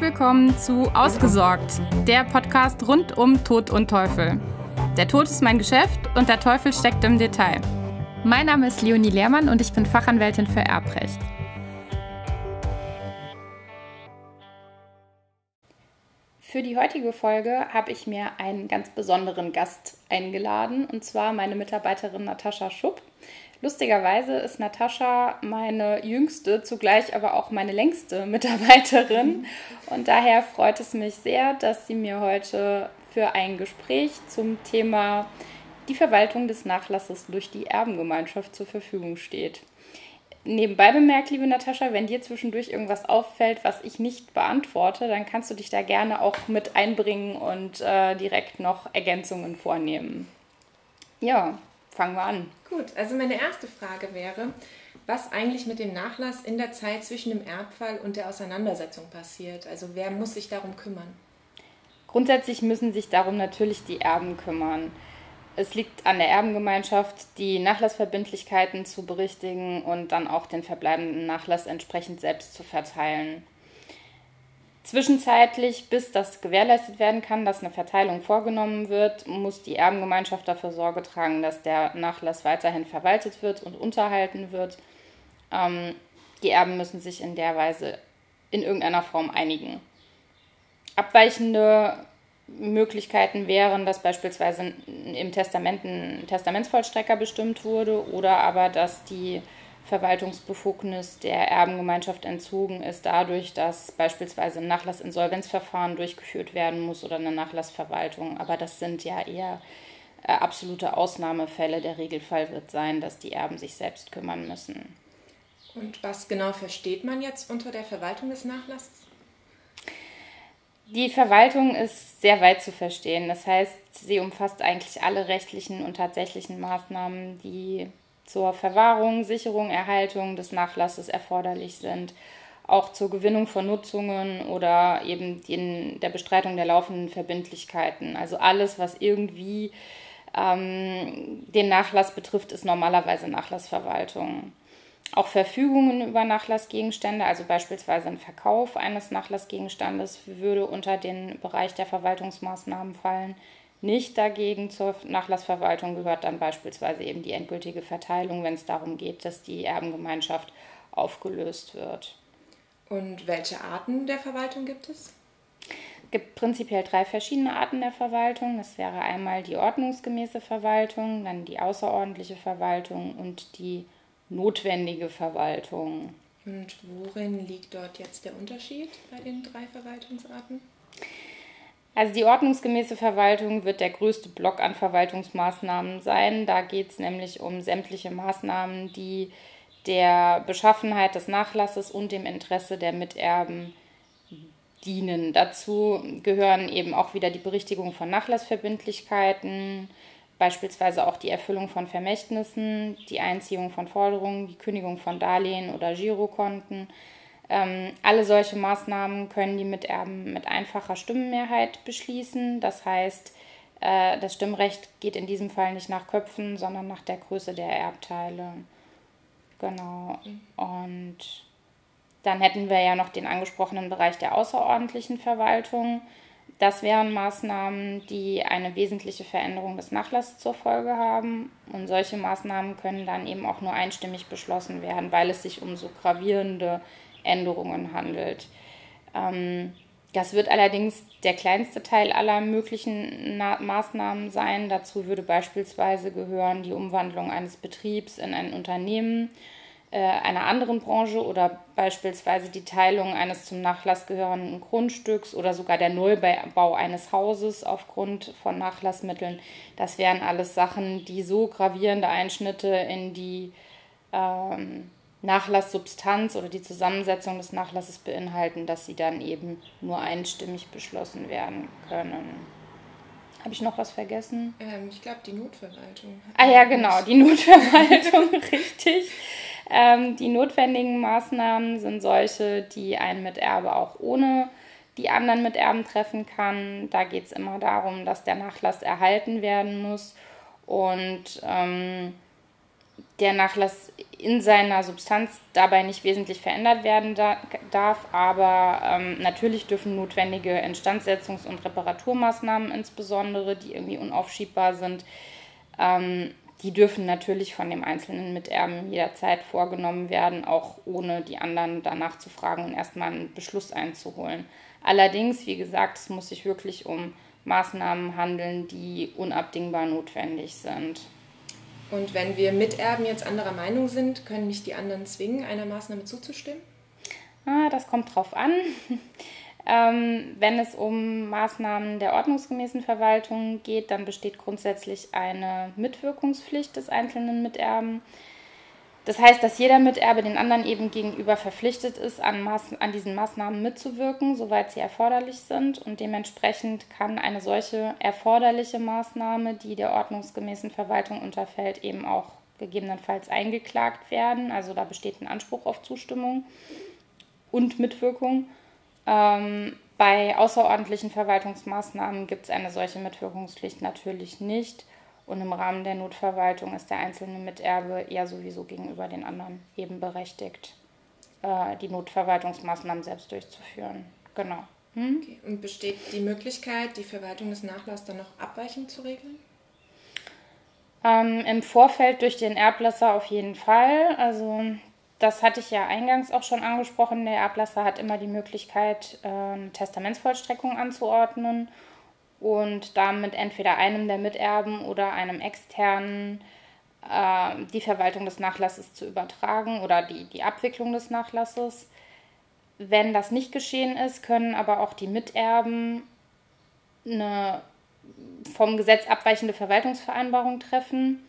Willkommen zu Ausgesorgt, der Podcast rund um Tod und Teufel. Der Tod ist mein Geschäft und der Teufel steckt im Detail. Mein Name ist Leonie Lehrmann und ich bin Fachanwältin für Erbrecht. Für die heutige Folge habe ich mir einen ganz besonderen Gast eingeladen, und zwar meine Mitarbeiterin Natascha Schupp. Lustigerweise ist Natascha meine jüngste, zugleich aber auch meine längste Mitarbeiterin. Und daher freut es mich sehr, dass sie mir heute für ein Gespräch zum Thema die Verwaltung des Nachlasses durch die Erbengemeinschaft zur Verfügung steht nebenbei bemerkt, liebe Natascha, wenn dir zwischendurch irgendwas auffällt, was ich nicht beantworte, dann kannst du dich da gerne auch mit einbringen und äh, direkt noch Ergänzungen vornehmen. Ja, fangen wir an. Gut, also meine erste Frage wäre, was eigentlich mit dem Nachlass in der Zeit zwischen dem Erbfall und der Auseinandersetzung passiert. Also wer muss sich darum kümmern? Grundsätzlich müssen sich darum natürlich die Erben kümmern. Es liegt an der Erbengemeinschaft, die Nachlassverbindlichkeiten zu berichtigen und dann auch den verbleibenden Nachlass entsprechend selbst zu verteilen. Zwischenzeitlich, bis das gewährleistet werden kann, dass eine Verteilung vorgenommen wird, muss die Erbengemeinschaft dafür Sorge tragen, dass der Nachlass weiterhin verwaltet wird und unterhalten wird. Ähm, die Erben müssen sich in der Weise in irgendeiner Form einigen. Abweichende Möglichkeiten wären, dass beispielsweise im Testament ein Testamentsvollstrecker bestimmt wurde oder aber, dass die Verwaltungsbefugnis der Erbengemeinschaft entzogen ist, dadurch, dass beispielsweise ein Nachlassinsolvenzverfahren durchgeführt werden muss oder eine Nachlassverwaltung. Aber das sind ja eher äh, absolute Ausnahmefälle. Der Regelfall wird sein, dass die Erben sich selbst kümmern müssen. Und was genau versteht man jetzt unter der Verwaltung des Nachlasses? Die Verwaltung ist sehr weit zu verstehen. Das heißt, sie umfasst eigentlich alle rechtlichen und tatsächlichen Maßnahmen, die zur Verwahrung, Sicherung, Erhaltung des Nachlasses erforderlich sind, auch zur Gewinnung von Nutzungen oder eben den, der Bestreitung der laufenden Verbindlichkeiten. Also alles, was irgendwie ähm, den Nachlass betrifft, ist normalerweise Nachlassverwaltung. Auch Verfügungen über Nachlassgegenstände, also beispielsweise ein Verkauf eines Nachlassgegenstandes, würde unter den Bereich der Verwaltungsmaßnahmen fallen. Nicht dagegen zur Nachlassverwaltung gehört dann beispielsweise eben die endgültige Verteilung, wenn es darum geht, dass die Erbengemeinschaft aufgelöst wird. Und welche Arten der Verwaltung gibt es? Es gibt prinzipiell drei verschiedene Arten der Verwaltung. Das wäre einmal die ordnungsgemäße Verwaltung, dann die außerordentliche Verwaltung und die notwendige Verwaltung. Und worin liegt dort jetzt der Unterschied bei den drei Verwaltungsarten? Also die ordnungsgemäße Verwaltung wird der größte Block an Verwaltungsmaßnahmen sein. Da geht es nämlich um sämtliche Maßnahmen, die der Beschaffenheit des Nachlasses und dem Interesse der Miterben dienen. Dazu gehören eben auch wieder die Berichtigung von Nachlassverbindlichkeiten, beispielsweise auch die Erfüllung von Vermächtnissen, die Einziehung von Forderungen, die Kündigung von Darlehen oder Girokonten. Ähm, alle solche Maßnahmen können die Miterben mit einfacher Stimmenmehrheit beschließen. Das heißt, äh, das Stimmrecht geht in diesem Fall nicht nach Köpfen, sondern nach der Größe der Erbteile. Genau. Und dann hätten wir ja noch den angesprochenen Bereich der außerordentlichen Verwaltung. Das wären Maßnahmen, die eine wesentliche Veränderung des Nachlasses zur Folge haben. Und solche Maßnahmen können dann eben auch nur einstimmig beschlossen werden, weil es sich um so gravierende Änderungen handelt. Ähm, das wird allerdings der kleinste Teil aller möglichen Na Maßnahmen sein. Dazu würde beispielsweise gehören die Umwandlung eines Betriebs in ein Unternehmen äh, einer anderen Branche oder beispielsweise die Teilung eines zum Nachlass gehörenden Grundstücks oder sogar der Neubau eines Hauses aufgrund von Nachlassmitteln. Das wären alles Sachen, die so gravierende Einschnitte in die ähm, Nachlasssubstanz oder die Zusammensetzung des Nachlasses beinhalten, dass sie dann eben nur einstimmig beschlossen werden können. Habe ich noch was vergessen? Ähm, ich glaube, die Notverwaltung. Ah ja, genau, die Notverwaltung, richtig. Ähm, die notwendigen Maßnahmen sind solche, die ein Miterbe auch ohne die anderen Miterben treffen kann. Da geht es immer darum, dass der Nachlass erhalten werden muss. Und ähm, der Nachlass in seiner Substanz dabei nicht wesentlich verändert werden da, darf, aber ähm, natürlich dürfen notwendige Instandsetzungs- und Reparaturmaßnahmen insbesondere, die irgendwie unaufschiebbar sind, ähm, die dürfen natürlich von dem einzelnen Miterben jederzeit vorgenommen werden, auch ohne die anderen danach zu fragen und erstmal einen Beschluss einzuholen. Allerdings, wie gesagt, es muss sich wirklich um Maßnahmen handeln, die unabdingbar notwendig sind. Und wenn wir Miterben jetzt anderer Meinung sind, können mich die anderen zwingen, einer Maßnahme zuzustimmen? Ah, das kommt drauf an. ähm, wenn es um Maßnahmen der ordnungsgemäßen Verwaltung geht, dann besteht grundsätzlich eine Mitwirkungspflicht des einzelnen Miterben. Das heißt, dass jeder Miterbe den anderen eben gegenüber verpflichtet ist, an, Maß, an diesen Maßnahmen mitzuwirken, soweit sie erforderlich sind. Und dementsprechend kann eine solche erforderliche Maßnahme, die der ordnungsgemäßen Verwaltung unterfällt, eben auch gegebenenfalls eingeklagt werden. Also da besteht ein Anspruch auf Zustimmung und Mitwirkung. Ähm, bei außerordentlichen Verwaltungsmaßnahmen gibt es eine solche Mitwirkungspflicht natürlich nicht. Und im Rahmen der Notverwaltung ist der einzelne Miterbe ja sowieso gegenüber den anderen eben berechtigt, äh, die Notverwaltungsmaßnahmen selbst durchzuführen. Genau. Hm? Okay. Und besteht die Möglichkeit, die Verwaltung des Nachlasses dann noch abweichend zu regeln? Ähm, Im Vorfeld durch den Erblasser auf jeden Fall. Also das hatte ich ja eingangs auch schon angesprochen. Der Erblasser hat immer die Möglichkeit, äh, eine Testamentsvollstreckung anzuordnen und damit entweder einem der Miterben oder einem externen äh, die Verwaltung des Nachlasses zu übertragen oder die, die Abwicklung des Nachlasses. Wenn das nicht geschehen ist, können aber auch die Miterben eine vom Gesetz abweichende Verwaltungsvereinbarung treffen.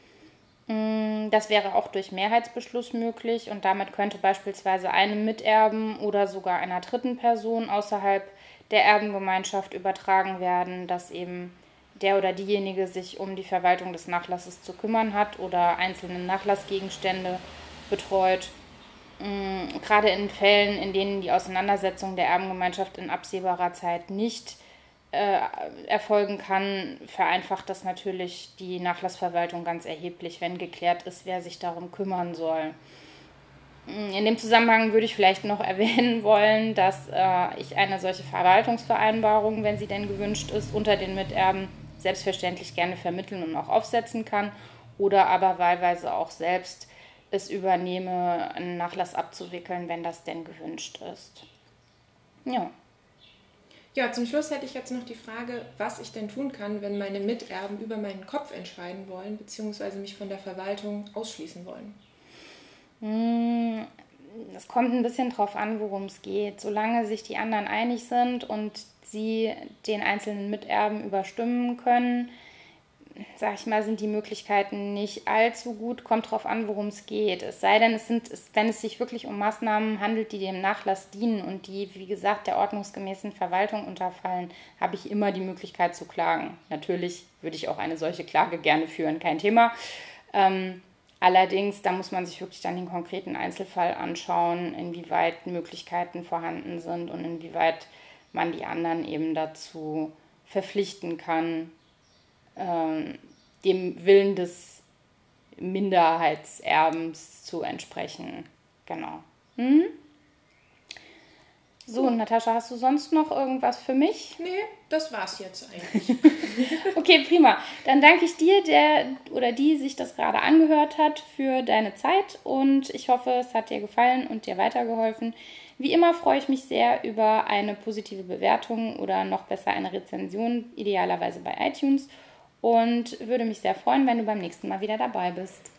Mm, das wäre auch durch Mehrheitsbeschluss möglich und damit könnte beispielsweise einem Miterben oder sogar einer dritten Person außerhalb der Erbengemeinschaft übertragen werden, dass eben der oder diejenige sich um die Verwaltung des Nachlasses zu kümmern hat oder einzelne Nachlassgegenstände betreut. Mm, gerade in Fällen, in denen die Auseinandersetzung der Erbengemeinschaft in absehbarer Zeit nicht äh, erfolgen kann, vereinfacht das natürlich die Nachlassverwaltung ganz erheblich, wenn geklärt ist, wer sich darum kümmern soll. In dem Zusammenhang würde ich vielleicht noch erwähnen wollen, dass äh, ich eine solche Verwaltungsvereinbarung, wenn sie denn gewünscht ist, unter den Miterben selbstverständlich gerne vermitteln und auch aufsetzen kann oder aber wahlweise auch selbst es übernehme, einen Nachlass abzuwickeln, wenn das denn gewünscht ist. Ja. Ja, zum Schluss hätte ich jetzt noch die Frage, was ich denn tun kann, wenn meine Miterben über meinen Kopf entscheiden wollen, beziehungsweise mich von der Verwaltung ausschließen wollen. Hm, es kommt ein bisschen drauf an, worum es geht. Solange sich die anderen einig sind und sie den einzelnen Miterben überstimmen können, sag ich mal, sind die Möglichkeiten nicht allzu gut. Kommt drauf an, worum es geht. Es sei denn, es sind, wenn es sich wirklich um Maßnahmen handelt, die dem Nachlass dienen und die, wie gesagt, der ordnungsgemäßen Verwaltung unterfallen, habe ich immer die Möglichkeit zu klagen. Natürlich würde ich auch eine solche Klage gerne führen, kein Thema. Ähm, Allerdings, da muss man sich wirklich dann den konkreten Einzelfall anschauen, inwieweit Möglichkeiten vorhanden sind und inwieweit man die anderen eben dazu verpflichten kann, ähm, dem Willen des Minderheitserbens zu entsprechen. Genau. Hm? So, Natascha, hast du sonst noch irgendwas für mich? Nee, das war's jetzt eigentlich. okay, prima. Dann danke ich dir, der oder die sich das gerade angehört hat, für deine Zeit und ich hoffe, es hat dir gefallen und dir weitergeholfen. Wie immer freue ich mich sehr über eine positive Bewertung oder noch besser eine Rezension, idealerweise bei iTunes und würde mich sehr freuen, wenn du beim nächsten Mal wieder dabei bist.